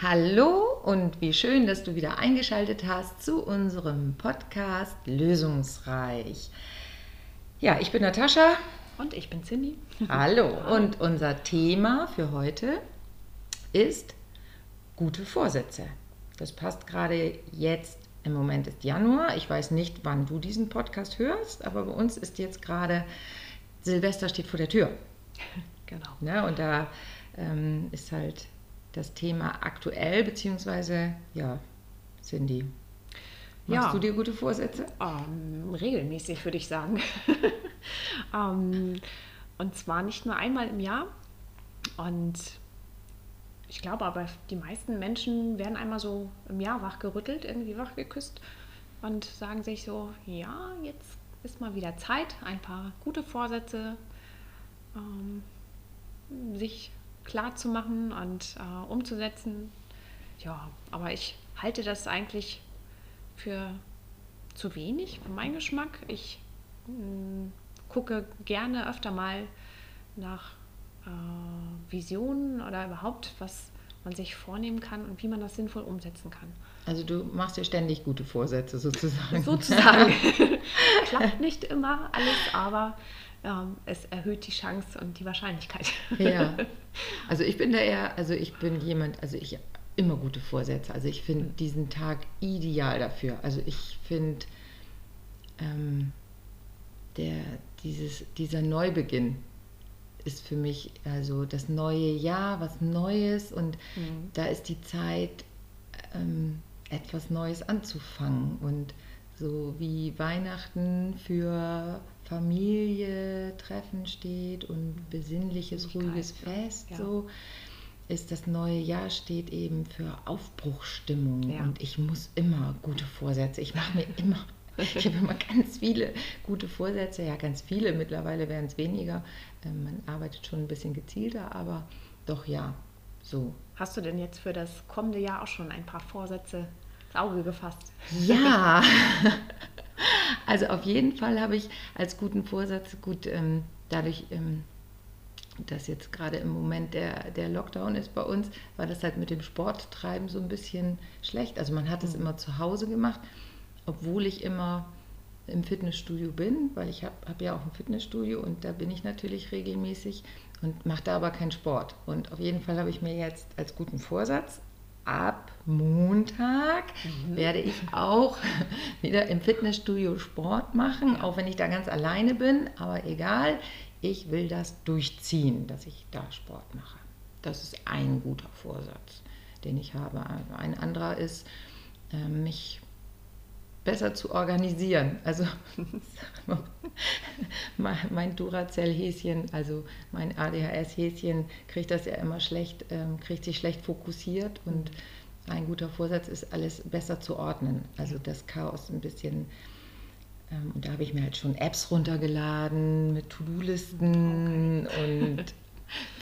Hallo und wie schön, dass du wieder eingeschaltet hast zu unserem Podcast Lösungsreich. Ja, ich bin Natascha. Und ich bin Cindy. Hallo. Und unser Thema für heute ist gute Vorsätze. Das passt gerade jetzt. Im Moment ist Januar. Ich weiß nicht, wann du diesen Podcast hörst, aber bei uns ist jetzt gerade Silvester steht vor der Tür. Genau. Ne? Und da ähm, ist halt das Thema aktuell, beziehungsweise, ja, Cindy, machst Ja. du dir gute Vorsätze? Ähm, regelmäßig würde ich sagen. ähm, und zwar nicht nur einmal im Jahr. Und ich glaube aber, die meisten Menschen werden einmal so im Jahr wachgerüttelt, irgendwie wachgeküsst und sagen sich so, ja, jetzt ist mal wieder Zeit, ein paar gute Vorsätze ähm, sich klar zu machen und äh, umzusetzen. Ja, aber ich halte das eigentlich für zu wenig für meinen Geschmack. Ich mh, gucke gerne öfter mal nach äh, Visionen oder überhaupt, was man sich vornehmen kann und wie man das sinnvoll umsetzen kann. Also du machst dir ständig gute Vorsätze sozusagen. Sozusagen. Klappt nicht immer alles, aber ähm, es erhöht die Chance und die Wahrscheinlichkeit. Ja. Also ich bin da eher, also ich bin jemand, also ich immer gute Vorsätze. Also ich finde diesen Tag ideal dafür. Also ich finde ähm, der, dieses, dieser Neubeginn ist für mich also das neue Jahr, was Neues und Mhm. da ist die Zeit, ähm, etwas Neues anzufangen und so wie Weihnachten für Familie Treffen steht und besinnliches, ruhiges. Fest Ja. so ist das neue Jahr steht eben für Aufbruchsstimmung Ja. und ich muss immer gute Vorsätze. Ich mache mir immer, ich habe immer ganz viele gute Vorsätze, ja ganz viele, mittlerweile werden es weniger. Ähm, Man arbeitet schon ein bisschen gezielter, aber doch ja, so. Hast du denn jetzt für das kommende Jahr auch schon ein paar Vorsätze ins Auge gefasst? Ja, also auf jeden Fall habe ich als guten Vorsatz, gut, ähm, dadurch, ähm, dass jetzt gerade im Moment der, der Lockdown ist bei uns, war das halt mit dem Sporttreiben so ein bisschen schlecht. Also man hat es immer zu Hause gemacht, obwohl ich immer im Fitnessstudio bin, weil ich habe hab ja auch ein Fitnessstudio und da bin ich natürlich regelmäßig und mache da aber keinen Sport. Und auf jeden Fall habe ich mir jetzt als guten Vorsatz, ab Montag werde ich auch wieder im Fitnessstudio Sport machen, auch wenn ich da ganz alleine bin, aber egal, ich will das durchziehen, dass ich da Sport mache. Das ist ein guter Vorsatz, den ich habe. Ein anderer ist, äh, mich besser zu organisieren. Also mein Duracell-Häschen, also mein ADHS-Häschen, kriegt das ja immer schlecht, ähm, kriegt sich schlecht fokussiert und ein guter Vorsatz ist, alles besser zu ordnen. Also das Chaos ein bisschen. Ähm, und da habe ich mir halt schon Apps runtergeladen mit To-Do-Listen und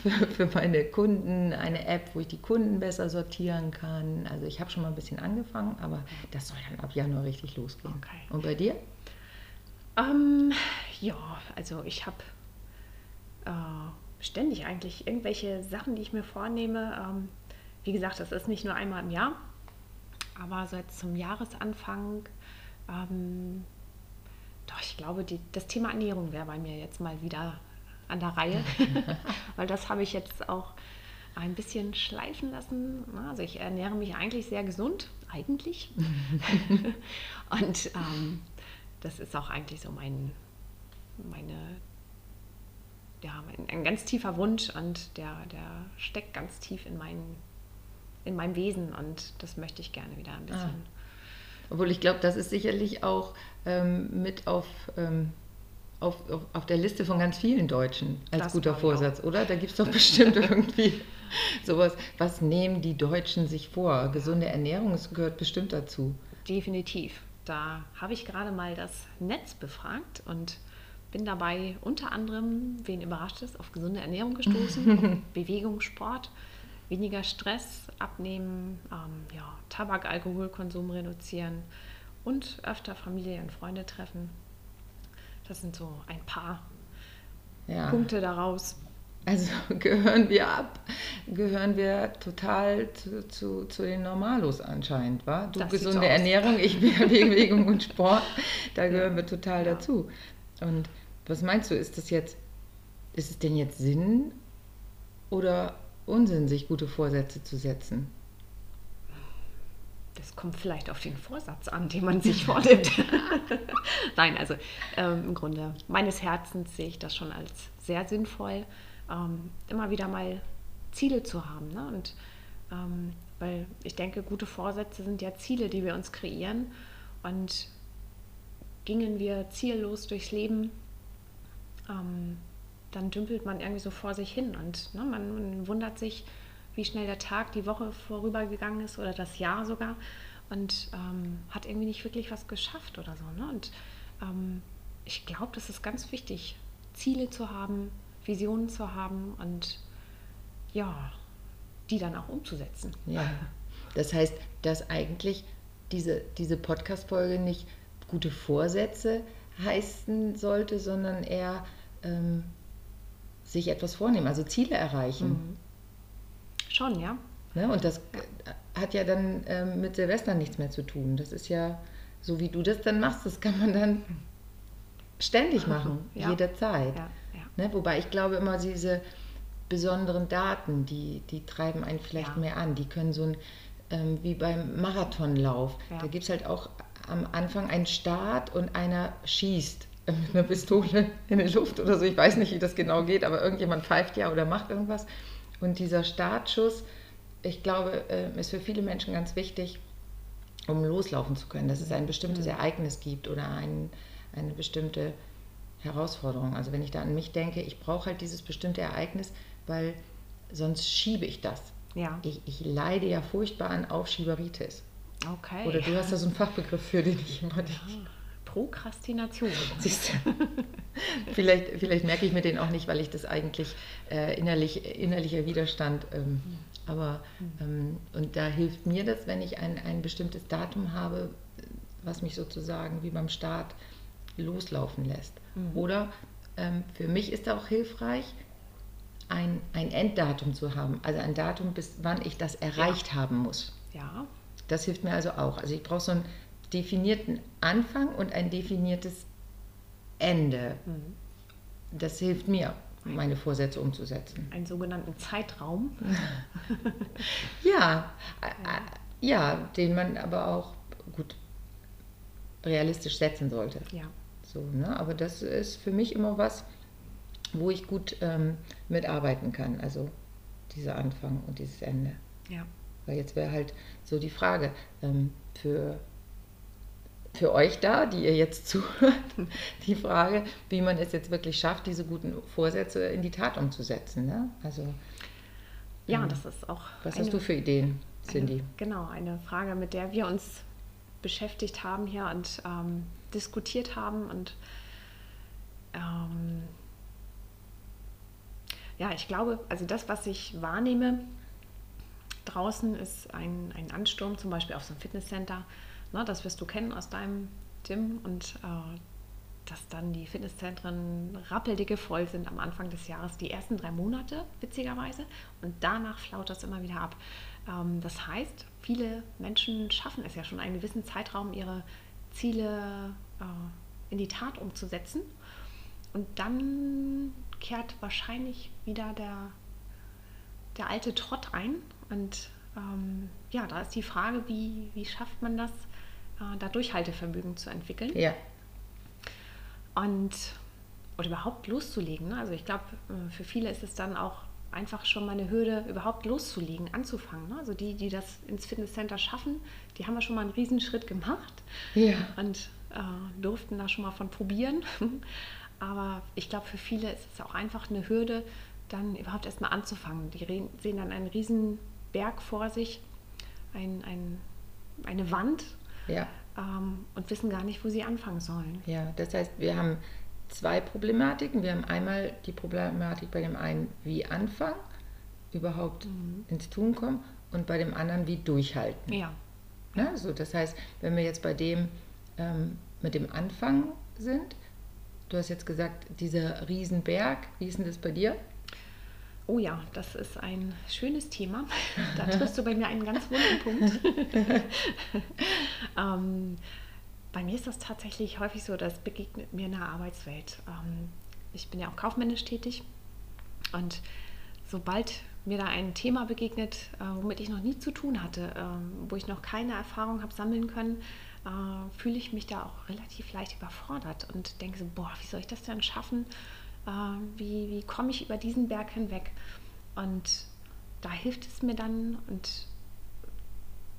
für, für meine Kunden eine App, wo ich die Kunden besser sortieren kann. Also ich habe schon mal ein bisschen angefangen, aber das soll dann ab Januar richtig losgehen. Okay. Und bei dir? Ähm, ja, also ich habe äh, ständig eigentlich irgendwelche Sachen, die ich mir vornehme. Ähm, wie gesagt, das ist nicht nur einmal im Jahr, aber so jetzt zum Jahresanfang, ähm, doch, ich glaube, die, das Thema Ernährung wäre bei mir jetzt mal wieder an der Reihe, weil das habe ich jetzt auch ein bisschen schleifen lassen. Also ich ernähre mich eigentlich sehr gesund, eigentlich. Und ähm, das ist auch eigentlich so mein, meine, ja, mein, ein ganz tiefer Wunsch und der, der steckt ganz tief in, mein, in meinem Wesen und das möchte ich gerne wieder ein bisschen. Obwohl ich glaube, das ist sicherlich auch ähm, mit auf, ähm, auf, auf, auf der Liste von ganz vielen Deutschen als Das guter. Vorsatz, oder? Da gibt es doch bestimmt irgendwie sowas. Was nehmen die Deutschen sich vor? Gesunde Ernährung, es gehört bestimmt dazu. Definitiv. Da habe ich gerade mal das Netz befragt und bin dabei unter anderem, wen überrascht es, auf gesunde Ernährung gestoßen, Bewegung, Sport, weniger Stress, abnehmen, ähm, ja, Tabak, Alkoholkonsum reduzieren und öfter Familie und Freunde treffen. Das sind so ein paar Ja. Punkte daraus. Also gehören wir ab, gehören wir total zu, zu, zu den Normalos anscheinend, wa? Du Das gesunde so. Ernährung, ich Bewegung und Sport, da gehören wir total Ja. dazu. Und was meinst du, ist das jetzt, ist es denn jetzt Sinn oder Unsinn, sich gute Vorsätze zu setzen? Das kommt vielleicht auf den Vorsatz an, den man sich vornimmt. Nein, also ähm, im Grunde meines Herzens sehe ich das schon als sehr sinnvoll, ähm, immer wieder mal Ziele zu haben. Ne? Und ähm, weil ich denke, gute Vorsätze sind ja Ziele, die wir uns kreieren. Und gingen wir ziellos durchs Leben, ähm, dann dümpelt man irgendwie so vor sich hin und ne, man, man wundert sich, wie schnell der Tag, die Woche vorübergegangen ist oder das Jahr sogar und ähm, hat irgendwie nicht wirklich was geschafft oder so. Ne? Und ähm, ich glaube, das ist ganz wichtig, Ziele zu haben, Visionen zu haben und ja, die dann auch umzusetzen. Ja, das heißt, dass eigentlich diese, diese Podcast-Folge nicht gute Vorsätze heißen sollte, sondern eher ähm, sich etwas vornehmen, also Ziele erreichen. Mhm. Schon, ja. Ne? Und das hat ja dann ähm, mit Silvester nichts mehr zu tun. Das ist ja, so wie du das dann machst, das kann man dann ständig machen, Ja. jederzeit. ja, ja. Ne? Wobei ich glaube immer, diese besonderen Daten, die, die treiben einen vielleicht mehr an. Die können so ein, ähm, wie beim Marathonlauf, da gibt es halt auch am Anfang einen Start und einer schießt mit einer Pistole in die Luft oder so. Ich weiß nicht, wie das genau geht, aber irgendjemand pfeift ja oder macht irgendwas. Und dieser Startschuss, ich glaube, äh, ist für viele Menschen ganz wichtig, um loslaufen zu können, dass es ein bestimmtes Ereignis gibt oder ein, eine bestimmte Herausforderung. Also wenn ich da an mich denke, ich brauche halt dieses bestimmte Ereignis, weil sonst schiebe ich das. Ja, Ich, ich leide ja furchtbar an Aufschieberitis. okay. Oder du hast da so einen Fachbegriff für, den ich immer nicht. Prokrastination. Siehst du? vielleicht, vielleicht merke ich mir den auch nicht, weil ich das eigentlich äh, innerlich, innerlicher Widerstand. Ähm, aber ähm, und da hilft mir das, wenn ich ein, ein bestimmtes Datum habe, was mich sozusagen wie beim Start loslaufen lässt. Oder ähm, für mich ist auch hilfreich, ein, ein Enddatum zu haben, also ein Datum, bis wann ich das erreicht haben muss. Ja, Das hilft mir also auch. Also ich brauche so einen definierten Anfang und ein definiertes Ende. Das hilft mir, meine Vorsätze umzusetzen. einen sogenannten Zeitraum. Ja, äh, äh, ja, den man aber auch gut realistisch setzen sollte. Ja, So, ne? Aber das ist für mich immer was, wo ich gut ähm, mitarbeiten kann. Also dieser Anfang und dieses Ende. ja. Weil jetzt wäre halt so die Frage ähm, für, für euch da, die ihr jetzt zuhört, die Frage, wie man es jetzt wirklich schafft, diese guten Vorsätze in die Tat umzusetzen. Ne? Also, Ja, ähm, das ist auch. was eine- hast du für Ideen, Cindy? Eine, genau, eine Frage, mit der wir uns beschäftigt haben hier und ähm, diskutiert haben. Und ähm, ja, ich glaube, also das, was ich wahrnehme draußen, ist ein, ein Ansturm, zum Beispiel auf so ein Fitnesscenter. Ne, das wirst du kennen aus deinem Gym und äh, dass dann die Fitnesszentren rappeldicke voll sind am Anfang des Jahres, die ersten drei Monate, witzigerweise. Und danach flaut das immer wieder ab. Ähm, das heißt, viele Menschen schaffen es ja schon einen gewissen Zeitraum, ihre Ziele äh, in die Tat umzusetzen. Und dann kehrt wahrscheinlich wieder der, der alte Trott ein. Und ähm, ja, da ist die Frage, wie, wie schafft man das, äh, da Durchhaltevermögen zu entwickeln Ja, und oder überhaupt loszulegen. Ne? Also ich glaube, äh, für viele ist es dann auch einfach schon mal eine Hürde, überhaupt loszulegen, anzufangen. Ne? Also die, die das ins Fitnesscenter schaffen, die haben ja schon mal einen Riesenschritt gemacht ja, und äh, durften da schon mal von probieren. Aber ich glaube, für viele ist es auch einfach eine Hürde, dann überhaupt erstmal anzufangen. Die sehen dann einen riesen Berg vor sich, ein, ein, eine Wand ja, ähm, und wissen gar nicht, wo sie anfangen sollen. ja. Das heißt, wir haben zwei Problematiken. Wir haben einmal die Problematik bei dem einen, wie anfangen, überhaupt ins Tun kommen, und bei dem anderen, wie durchhalten. Ja, Ne? So, das heißt, wenn wir jetzt bei dem ähm, mit dem Anfang sind, du hast jetzt gesagt, dieser Riesenberg, wie ist denn das bei dir? Oh ja, das ist ein schönes Thema. Da triffst du bei mir einen ganz wunden Punkt. ähm, bei mir ist das tatsächlich häufig so, das begegnet mir in der Arbeitswelt. Ähm, ich bin ja auch kaufmännisch tätig und sobald mir da ein Thema begegnet, äh, womit ich noch nie zu tun hatte, äh, wo ich noch keine Erfahrung habe sammeln können, äh, fühle ich mich da auch relativ leicht überfordert und denke so, boah, wie soll ich das denn schaffen? Äh, wie, wie komme ich über diesen Berg hinweg? Und da hilft es mir dann und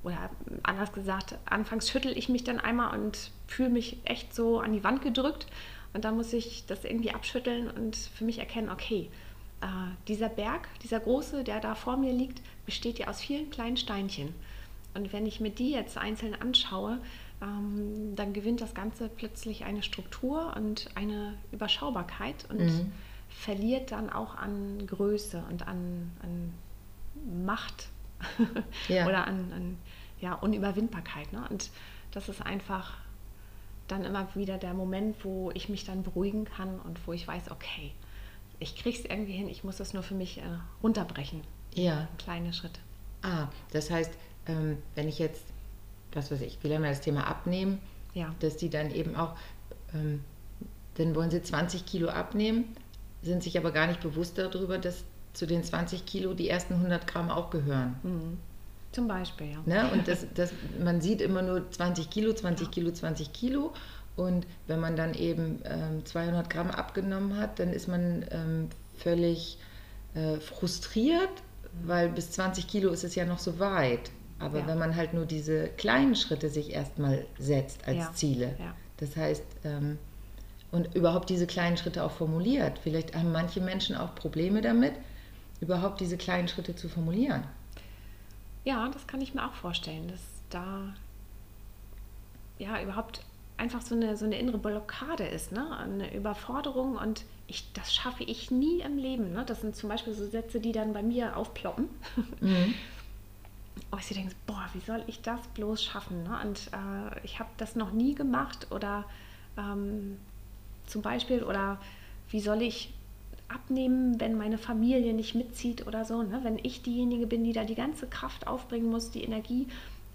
oder anders gesagt, anfangs schüttel ich mich dann einmal und fühle mich echt so an die Wand gedrückt und dann muss ich das irgendwie abschütteln und für mich erkennen, okay, äh, dieser Berg, dieser große, der da vor mir liegt, besteht ja aus vielen kleinen Steinchen. Und wenn ich mir die jetzt einzeln anschaue, ähm, dann gewinnt das Ganze plötzlich eine Struktur und eine Überschaubarkeit und mhm. verliert dann auch an Größe und an, an Macht ja. oder an, an ja, Unüberwindbarkeit. Ne? Und das ist einfach dann immer wieder der Moment, wo ich mich dann beruhigen kann und wo ich weiß, okay, ich kriege es irgendwie hin, ich muss das nur für mich äh, runterbrechen. Ja. Kleine Schritte. Ah, das heißt, ähm, wenn ich jetzt, was weiß ich, will ja mal das Thema abnehmen, ja. dass die dann eben auch, ähm, dann wollen sie 20 Kilo abnehmen, sind sich aber gar nicht bewusst darüber, dass zu den 20 Kilo die ersten 100 Gramm auch gehören. Mhm. Zum Beispiel, ja. Ne? Und das, das, man sieht immer nur 20 Kilo, 20 ja. Kilo, 20 Kilo. Und wenn man dann eben ähm, 200 Gramm abgenommen hat, dann ist man ähm, völlig äh, frustriert, mhm. weil bis 20 Kilo ist es ja noch so weit. Aber ja. wenn man halt nur diese kleinen Schritte sich erstmal setzt als ja. Ziele, ja. das heißt, ähm, und überhaupt diese kleinen Schritte auch formuliert. Vielleicht haben manche Menschen auch Probleme damit, überhaupt diese kleinen Schritte zu formulieren. Ja, das kann ich mir auch vorstellen, dass da ja überhaupt einfach so eine, so eine innere Blockade ist, ne? eine Überforderung und ich, das schaffe ich nie im Leben. Ne? Das sind zum Beispiel so Sätze, die dann bei mir aufploppen. Mhm. Aber ich denke, boah, wie soll ich das bloß schaffen? Ne? Und äh, ich habe das noch nie gemacht oder ähm, zum Beispiel, oder wie soll ich abnehmen, wenn meine Familie nicht mitzieht oder so. Ne? Wenn ich diejenige bin, die da die ganze Kraft aufbringen muss, die Energie,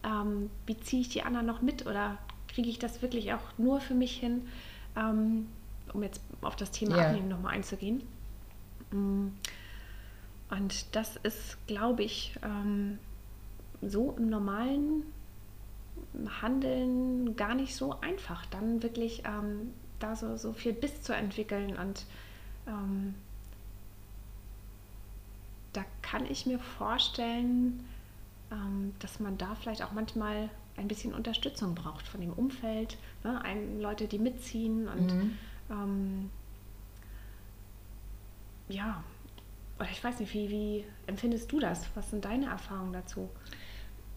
ähm, wie ziehe ich die anderen noch mit oder kriege ich das wirklich auch nur für mich hin, ähm, um jetzt auf das Thema yeah. Abnehmen nochmal einzugehen. Mm. Und das ist, glaube ich, ähm, so im normalen Handeln gar nicht so einfach, dann wirklich ähm, da so, so viel Biss zu entwickeln und ähm, da kann ich mir vorstellen, ähm, dass man da vielleicht auch manchmal ein bisschen Unterstützung braucht von dem Umfeld, ne? Ein, Leute, die mitziehen und mhm. ähm, ja, ich weiß nicht, wie, wie empfindest du das? Was sind deine Erfahrungen dazu?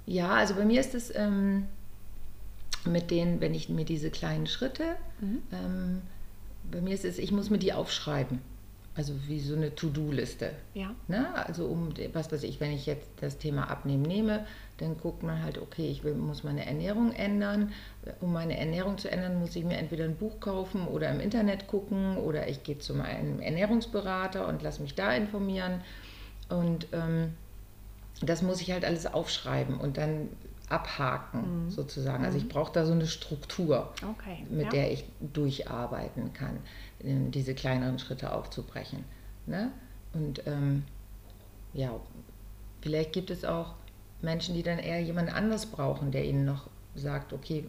Ja, also bei mir ist es ähm, mit den, wenn ich mir diese kleinen Schritte, mhm. ähm, bei mir ist es, ich muss mir die aufschreiben. Also wie so eine To-Do-Liste. Ja. Ne? Also um, was weiß ich, wenn ich jetzt das Thema Abnehmen nehme, dann guckt man halt, okay, ich will, muss meine Ernährung ändern. Um meine Ernährung zu ändern, muss ich mir entweder ein Buch kaufen oder im Internet gucken oder ich gehe zu meinem Ernährungsberater und lasse mich da informieren. Und ähm, das muss ich halt alles aufschreiben und dann abhaken, mhm. sozusagen. Also ich mhm. brauche da so eine Struktur, okay. mit ja. der ich durcharbeiten kann, diese kleineren Schritte aufzubrechen. Ne? Und ähm, ja, vielleicht gibt es auch Menschen, die dann eher jemand anders brauchen, der ihnen noch sagt, okay,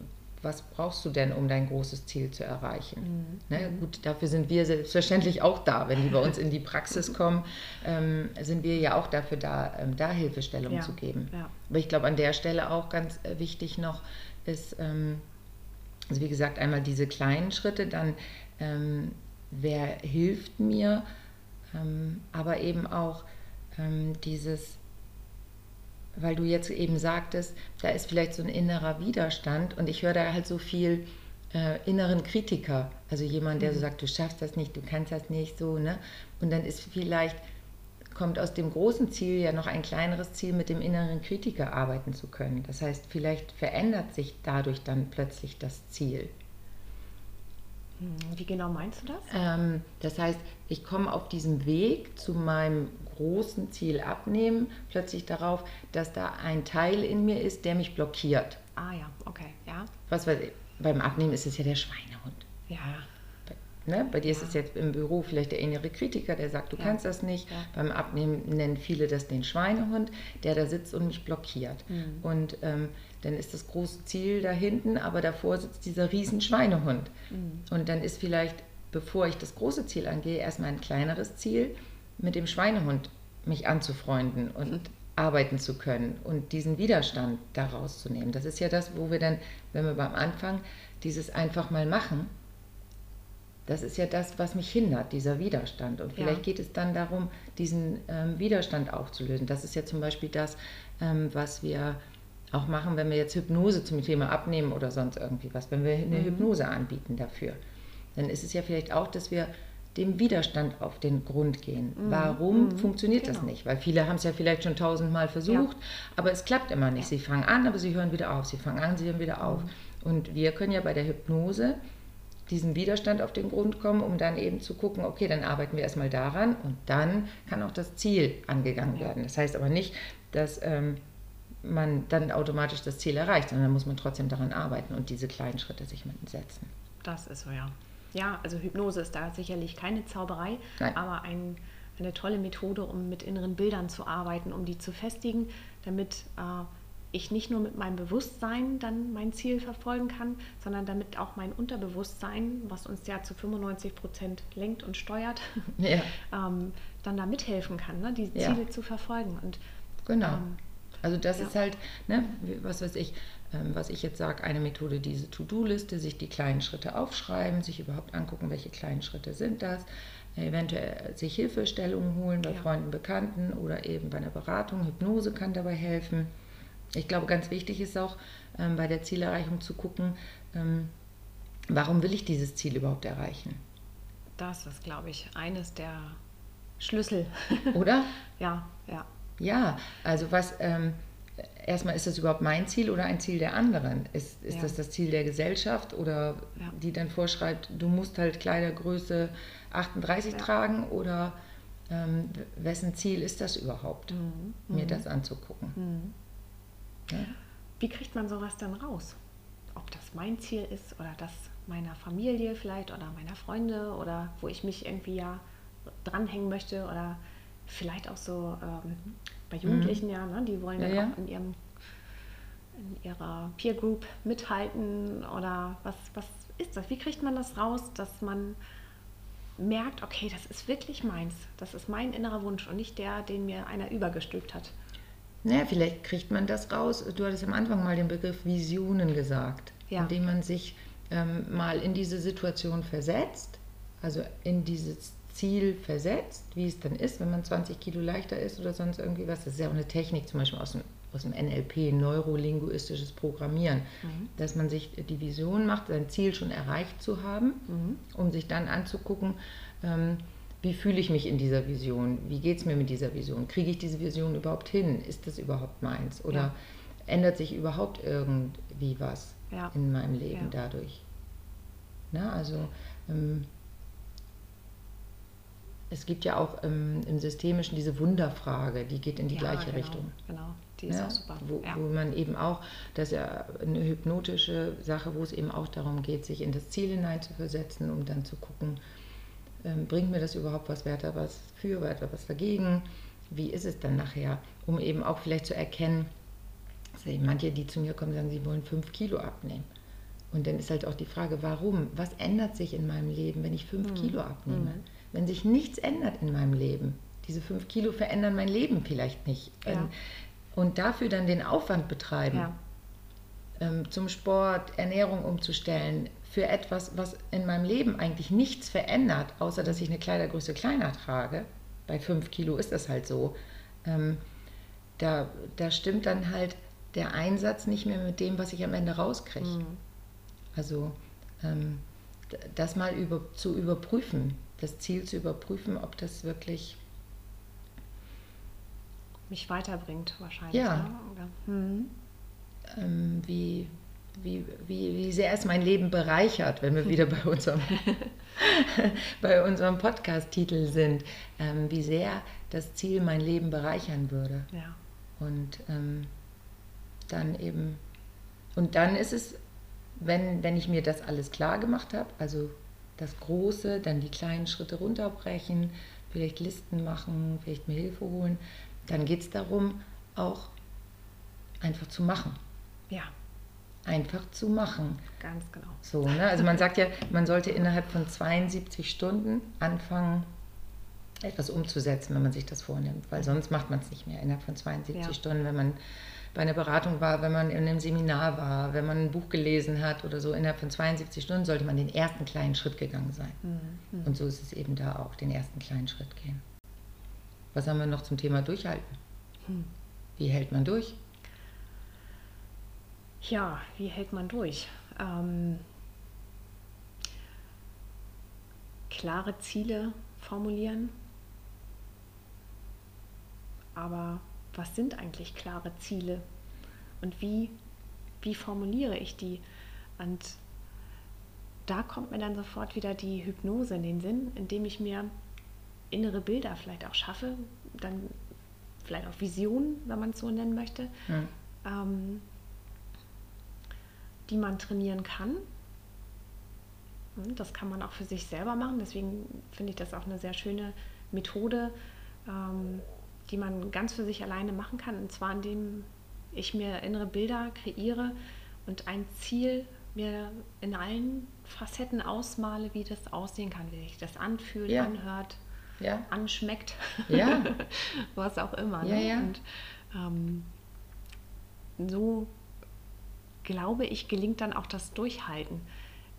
was brauchst du denn, um dein großes Ziel zu erreichen? Mhm. Ne? Gut, dafür sind wir selbstverständlich auch da. Wenn die bei uns in die Praxis kommen, ähm, sind wir ja auch dafür da, ähm, da Hilfestellung ja. zu geben. Ja. Aber ich glaube, an der Stelle auch ganz äh, wichtig noch ist, ähm, also wie gesagt, einmal diese kleinen Schritte, dann ähm, wer hilft mir, ähm, aber eben auch ähm, dieses weil du jetzt eben sagtest, da ist vielleicht so ein innerer Widerstand und ich höre da halt so viel äh, inneren Kritiker, also jemand, der so mhm. sagt, du schaffst das nicht, du kannst das nicht, so, ne? Und dann ist vielleicht, kommt aus dem großen Ziel ja noch ein kleineres Ziel, mit dem inneren Kritiker arbeiten zu können. Das heißt, vielleicht verändert sich dadurch dann plötzlich das Ziel. Hm, wie genau meinst du das? Ähm, das heißt, ich komme auf diesem Weg zu meinem großen Ziel abnehmen plötzlich darauf, dass da ein Teil in mir ist, der mich blockiert. Ah ja, okay, ja. Was weiß ich, beim Abnehmen ist es ja der Schweinehund. Ja, Ne? Bei dir ist es jetzt im Büro vielleicht der innere Kritiker, der sagt, du Ja. kannst das nicht. Ja. Beim Abnehmen nennen viele das den Schweinehund, der da sitzt und mich blockiert. Mhm. Und ähm, dann ist das große Ziel da hinten, aber davor sitzt dieser riesen Schweinehund. Mhm. Und dann ist vielleicht, bevor ich das große Ziel angehe, erstmal ein kleineres Ziel, mit dem Schweinehund mich anzufreunden und Mhm. arbeiten zu können und diesen Widerstand daraus zu nehmen. Das ist ja das, wo wir dann, wenn wir beim Anfang dieses einfach mal machen, das ist ja das, was mich hindert, dieser Widerstand. Und vielleicht Ja. geht es dann darum, diesen ähm, Widerstand aufzulösen. Das ist ja zum Beispiel das, ähm, was wir auch machen, wenn wir jetzt Hypnose zum Thema abnehmen oder sonst irgendwie was, wenn wir eine Mhm. Hypnose anbieten dafür. Dann ist es ja vielleicht auch, dass wir dem Widerstand auf den Grund gehen. Warum Mhm. funktioniert das Genau. nicht? Weil viele haben es ja vielleicht schon tausendmal versucht, aber es klappt immer nicht. Sie fangen an, aber sie hören wieder auf. Sie fangen an, sie hören wieder auf. Und wir können ja bei der Hypnose diesen Widerstand auf den Grund kommen, um dann eben zu gucken, okay, dann arbeiten wir erstmal daran und dann kann auch das Ziel angegangen Ja. werden. Das heißt aber nicht, dass ähm, man dann automatisch das Ziel erreicht, sondern muss man trotzdem daran arbeiten und diese kleinen Schritte sich mit setzen. das ist so, ja. Ja, also Hypnose ist da sicherlich keine Zauberei, Nein. aber ein, eine tolle Methode, um mit inneren Bildern zu arbeiten, um die zu festigen, damit äh, ich nicht nur mit meinem Bewusstsein dann mein Ziel verfolgen kann, sondern damit auch mein Unterbewusstsein, was uns ja zu 95 Prozent lenkt und steuert, Ja, ähm, dann da mithelfen kann, ne, diese Ja. Ziele zu verfolgen. Und genau. Ähm, Also das ja. ist halt, ne, was weiß ich, was ich jetzt sage, eine Methode, diese To-Do-Liste, sich die kleinen Schritte aufschreiben, sich überhaupt angucken, welche kleinen Schritte sind das, eventuell sich Hilfestellungen holen bei Ja. Freunden, Bekannten oder eben bei einer Beratung. Hypnose kann dabei helfen. Ich glaube, ganz wichtig ist auch ähm, bei der Zielerreichung zu gucken, ähm, warum will ich dieses Ziel überhaupt erreichen? das ist, glaube ich, eines der Schlüssel. Oder? ja, ja. Ja, also was, ähm, erstmal ist das überhaupt mein Ziel oder ein Ziel der anderen? Ist, ist Ja. das das Ziel der Gesellschaft oder Ja. die dann vorschreibt, du musst halt Kleidergröße 38 Ja. tragen oder ähm, wessen Ziel ist das überhaupt, Mhm. mir Mhm. das anzugucken? Mhm. Wie kriegt man sowas dann raus? Ob das mein Ziel ist oder das meiner Familie vielleicht oder meiner Freunde oder wo ich mich irgendwie ja dranhängen möchte oder vielleicht auch so ähm, bei Jugendlichen ja, ne? die wollen Ja, dann auch in ihrem in ihrer Peer Group mithalten oder was, was ist das? Wie kriegt man das raus, dass man merkt, okay, das ist wirklich meins, das ist mein innerer Wunsch und nicht der, den mir einer übergestülpt hat. Naja, vielleicht kriegt man das raus. Du hattest am Anfang mal den Begriff Visionen gesagt, Ja. indem man sich ähm, mal in diese Situation versetzt, also in dieses Ziel versetzt, wie es dann ist, wenn man 20 Kilo leichter ist oder sonst irgendwie was. Das ist ja auch eine Technik, zum Beispiel aus dem, aus dem NLP, neurolinguistisches Programmieren, Mhm. dass man sich die Vision macht, sein Ziel schon erreicht zu haben, Mhm. um sich dann anzugucken, ähm, wie fühle ich mich in dieser Vision, wie geht es mir mit dieser Vision, kriege ich diese Vision überhaupt hin, ist das überhaupt meins oder Ja. ändert sich überhaupt irgendwie was Ja. in meinem Leben Ja. dadurch. Na, also ähm, es gibt ja auch ähm, im Systemischen diese Wunderfrage, die geht in die Ja, gleiche genau, Richtung. Genau, die ist Ja, auch super. Wo, ja. wo man eben auch, das ist ja eine hypnotische Sache, wo es eben auch darum geht, sich in das Ziel hineinzuversetzen, um dann zu gucken, ähm, bringt mir das überhaupt was, wer hat da was für, wer hat da was dagegen, wie ist es dann nachher, um eben auch vielleicht zu erkennen, also manche, die zu mir kommen, sagen, sie wollen fünf Kilo abnehmen. Und dann ist halt auch die Frage, warum? Was ändert sich in meinem Leben, wenn ich fünf Mhm. Kilo abnehme? Mhm. Wenn sich nichts ändert in meinem Leben, diese fünf Kilo verändern mein Leben vielleicht nicht. Ja. Und dafür dann den Aufwand betreiben, ja. ähm, zum Sport, Ernährung umzustellen, für etwas, was in meinem Leben eigentlich nichts verändert, außer dass ich eine Kleidergröße kleiner trage. Bei fünf Kilo ist das halt so. Ähm, da, da stimmt dann halt der Einsatz nicht mehr mit dem, was ich am Ende rauskriege. Mhm. Also ähm, das mal über, zu überprüfen, das Ziel zu überprüfen, ob das wirklich mich weiterbringt wahrscheinlich. Ja. Ne? Oder? Mhm. ähm, wie, wie, wie, wie sehr es mein Leben bereichert, wenn wir wieder bei unserem, bei unserem Podcast-Titel sind, ähm, wie sehr das Ziel mein Leben bereichern würde. Ja. Und ähm, dann eben, und dann ist es, wenn, wenn ich mir das alles klar gemacht habe, also das Große, dann die kleinen Schritte runterbrechen, vielleicht Listen machen, vielleicht mir Hilfe holen, dann geht es darum, auch einfach zu machen. Ja, Einfach zu machen. ganz genau. So, ne? Also man sagt ja, man sollte innerhalb von 72 Stunden anfangen, etwas umzusetzen, wenn man sich das vornimmt. Weil sonst macht man es nicht mehr innerhalb von 72 Ja. Stunden, wenn man bei einer Beratung war, wenn man in einem Seminar war, wenn man ein Buch gelesen hat oder so. Innerhalb von 72 Stunden sollte man den ersten kleinen Schritt gegangen sein. Mhm. Und so ist es eben da auch, den ersten kleinen Schritt gehen. Was haben wir noch zum Thema Durchhalten? Hm. Wie hält man durch? Ja, wie hält man durch? Ähm, klare Ziele formulieren. Aber was sind eigentlich klare Ziele? Und wie, wie formuliere ich die? Und da kommt mir dann sofort wieder die Hypnose in den Sinn, indem ich mir innere Bilder vielleicht auch schaffe, dann vielleicht auch Visionen, wenn man es so nennen möchte, Hm. ähm, die man trainieren kann. Und Das kann man auch für sich selber machen. Deswegen finde ich das auch eine sehr schöne Methode, ähm, die man ganz für sich alleine machen kann. Und zwar indem ich mir innere Bilder kreiere und ein Ziel mir in allen Facetten ausmale, wie das aussehen kann, wie sich das anfühlt, Ja. anhört, Ja? anschmeckt. Ja. was auch immer. Ne? Und ähm, so glaube ich, gelingt dann auch das Durchhalten,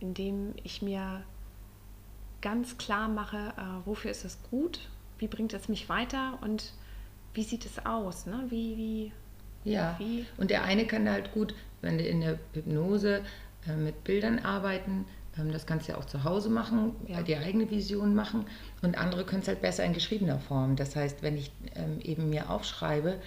indem ich mir ganz klar mache, äh, wofür ist es gut, wie bringt es mich weiter und wie sieht es aus, ne? wie, wie, Ja, Wie? und der eine kann halt gut, wenn du in der Hypnose äh, mit Bildern arbeiten, ähm, das kannst du ja auch zu Hause machen, Ja. die eigene Vision machen und andere können es halt besser in geschriebener Form. Das heißt, wenn ich ähm, eben mir aufschreibe,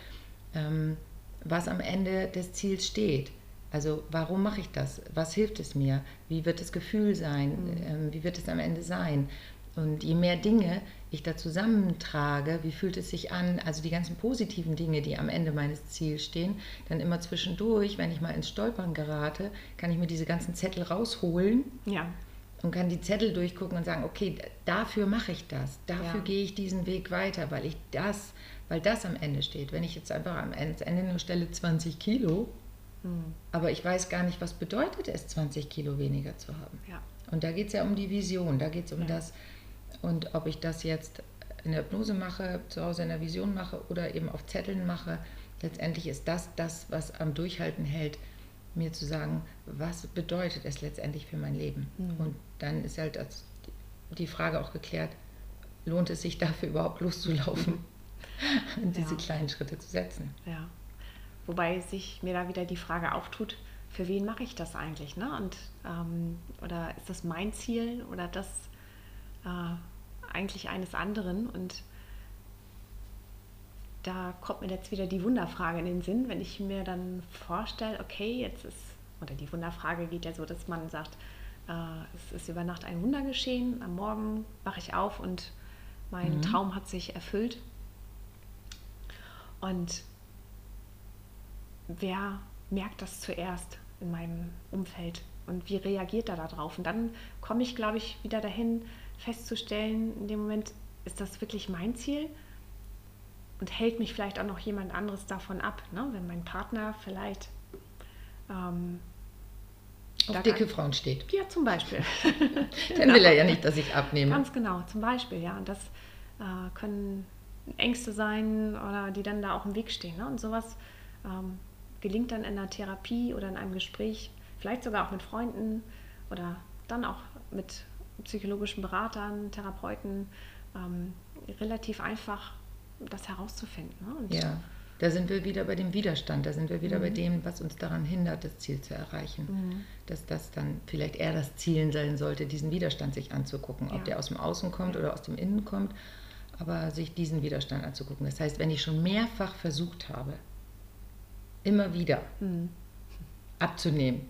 ähm, was am Ende des Ziels steht. Also warum mache ich das? Was hilft es mir? Wie wird das Gefühl sein? Ähm, wie wird es am Ende sein? Und je mehr Dinge ich da zusammentrage, wie fühlt es sich an, also die ganzen positiven Dinge, die am Ende meines Ziels stehen, dann immer zwischendurch, wenn ich mal ins Stolpern gerate, kann ich mir diese ganzen Zettel rausholen ja, und kann die Zettel durchgucken und sagen, okay, dafür mache ich das, dafür Ja. gehe ich diesen Weg weiter, weil ich das, weil das am Ende steht. Wenn ich jetzt einfach am Ende, nur stelle 20 Kilo, hm, aber ich weiß gar nicht, was bedeutet es, 20 Kilo weniger zu haben. ja, Und da geht es ja um die Vision, da geht es um das, und ob ich das jetzt in der Hypnose mache, zu Hause in der Vision mache oder eben auf Zetteln mache, letztendlich ist das das, was am Durchhalten hält, mir zu sagen, was bedeutet es letztendlich für mein Leben. Mhm. Und dann ist halt das, die Frage auch geklärt, lohnt es sich dafür überhaupt loszulaufen diese Ja. kleinen Schritte zu setzen. ja. Wobei sich mir da wieder die Frage auftut, für wen mache ich das eigentlich? Ne? Und, ähm, oder ist das mein Ziel oder das äh, eigentlich eines anderen? Und da kommt mir jetzt wieder die Wunderfrage in den Sinn, wenn ich mir dann vorstelle, okay, jetzt ist, oder die Wunderfrage geht ja so, dass man sagt, äh, es ist über Nacht ein Wunder geschehen, am Morgen wache ich auf und mein Mhm. Traum hat sich erfüllt. Und wer merkt das zuerst in meinem Umfeld und wie reagiert er darauf? Und dann komme ich, glaube ich, wieder dahin festzustellen, in dem Moment, ist das wirklich mein Ziel? Und hält mich vielleicht auch noch jemand anderes davon ab, ne? wenn mein Partner vielleicht ähm, Auf dicke Frauen steht. ja, zum Beispiel. Dann will er ja nicht, dass ich abnehme. Ganz genau, zum Beispiel, ja. Und das äh, können Ängste sein oder die dann da auch im Weg stehen. Ne? Und sowas ähm, gelingt dann in einer Therapie oder in einem Gespräch, vielleicht sogar auch mit Freunden oder dann auch mit psychologischen Beratern, Therapeuten, ähm, relativ einfach das herauszufinden. Ne? Ja, da sind wir wieder bei dem Widerstand, da sind wir wieder bei Mhm. dem, was uns daran hindert, das Ziel zu erreichen. Mhm. Dass das dann vielleicht eher das Ziel sein sollte, diesen Widerstand sich anzugucken, ob Ja. der aus dem Außen kommt oder aus dem Innen kommt, aber sich diesen Widerstand anzugucken. Das heißt, wenn ich schon mehrfach versucht habe, immer wieder Mhm. abzunehmen,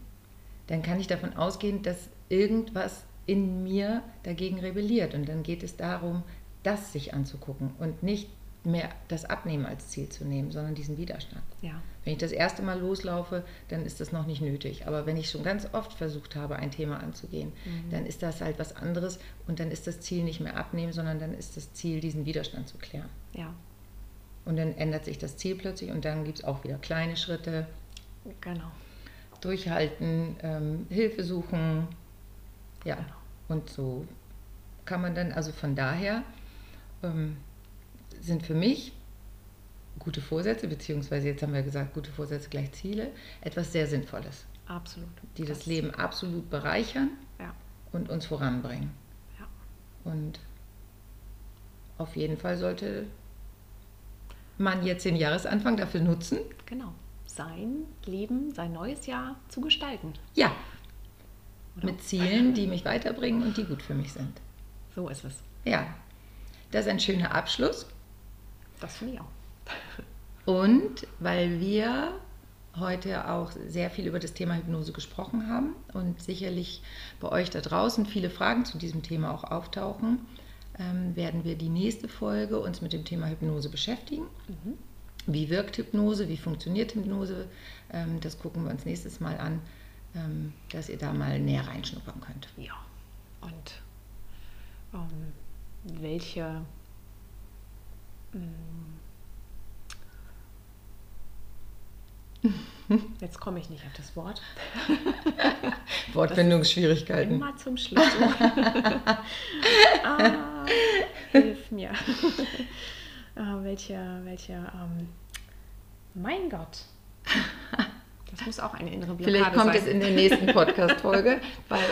dann kann ich davon ausgehen, dass irgendwas in mir dagegen rebelliert. Und dann geht es darum, das sich anzugucken und nicht mehr das Abnehmen als Ziel zu nehmen, sondern diesen Widerstand. Ja. Wenn ich das erste Mal loslaufe, dann ist das noch nicht nötig. Aber wenn ich schon ganz oft versucht habe, ein Thema anzugehen, Mhm. dann ist das halt was anderes und dann ist das Ziel nicht mehr abnehmen, sondern dann ist das Ziel, diesen Widerstand zu klären. Ja, Und dann ändert sich das Ziel plötzlich und dann gibt es auch wieder kleine Schritte, genau. durchhalten, ähm, Hilfe suchen. Ja, und so kann man dann, also von daher ähm, sind für mich gute Vorsätze, beziehungsweise jetzt haben wir gesagt, gute Vorsätze gleich Ziele, etwas sehr Sinnvolles, Absolut. die das, Leben absolut bereichern Ja, und uns voranbringen. ja. Und auf jeden Fall sollte man jetzt den Jahresanfang dafür nutzen, Genau. Sein Leben, sein neues Jahr zu gestalten. ja, Oder? mit Zielen, die mich weiterbringen und die gut für mich sind. So ist es. Ja, das ist ein schöner Abschluss. Das finde ich auch. Und weil wir heute auch sehr viel über das Thema Hypnose gesprochen haben und sicherlich bei euch da draußen viele Fragen zu diesem Thema auch auftauchen, ähm, werden wir die nächste Folge uns mit dem Thema Hypnose beschäftigen. Wie wirkt Hypnose? Wie funktioniert Hypnose? Ähm, das gucken wir uns nächstes Mal an, ähm, dass ihr da mal näher reinschnuppern könnt. Ja. Und ähm, welche mm, Jetzt komme ich nicht auf das Wort. Wortfindungsschwierigkeiten. Immer zum Schluss. ah, hilf mir. ah, welche, welche, ähm, mein Gott. Das muss auch eine innere Blockade Vielleicht kommt sein. es in der nächsten Podcast-Folge.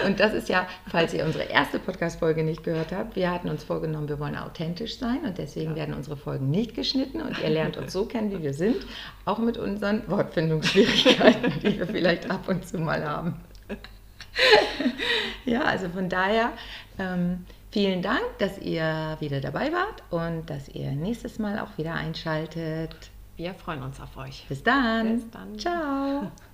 Und das ist ja, falls ihr unsere erste Podcast-Folge nicht gehört habt, wir hatten uns vorgenommen, wir wollen authentisch sein und deswegen Ja. werden unsere Folgen nicht geschnitten und ihr lernt uns so kennen, wie wir sind, auch mit unseren Wortfindungsschwierigkeiten, die wir vielleicht ab und zu mal haben. ja, also von daher ähm, vielen Dank, dass ihr wieder dabei wart und dass ihr nächstes Mal auch wieder einschaltet. Wir freuen uns auf euch. Bis dann. Bis dann. Ciao.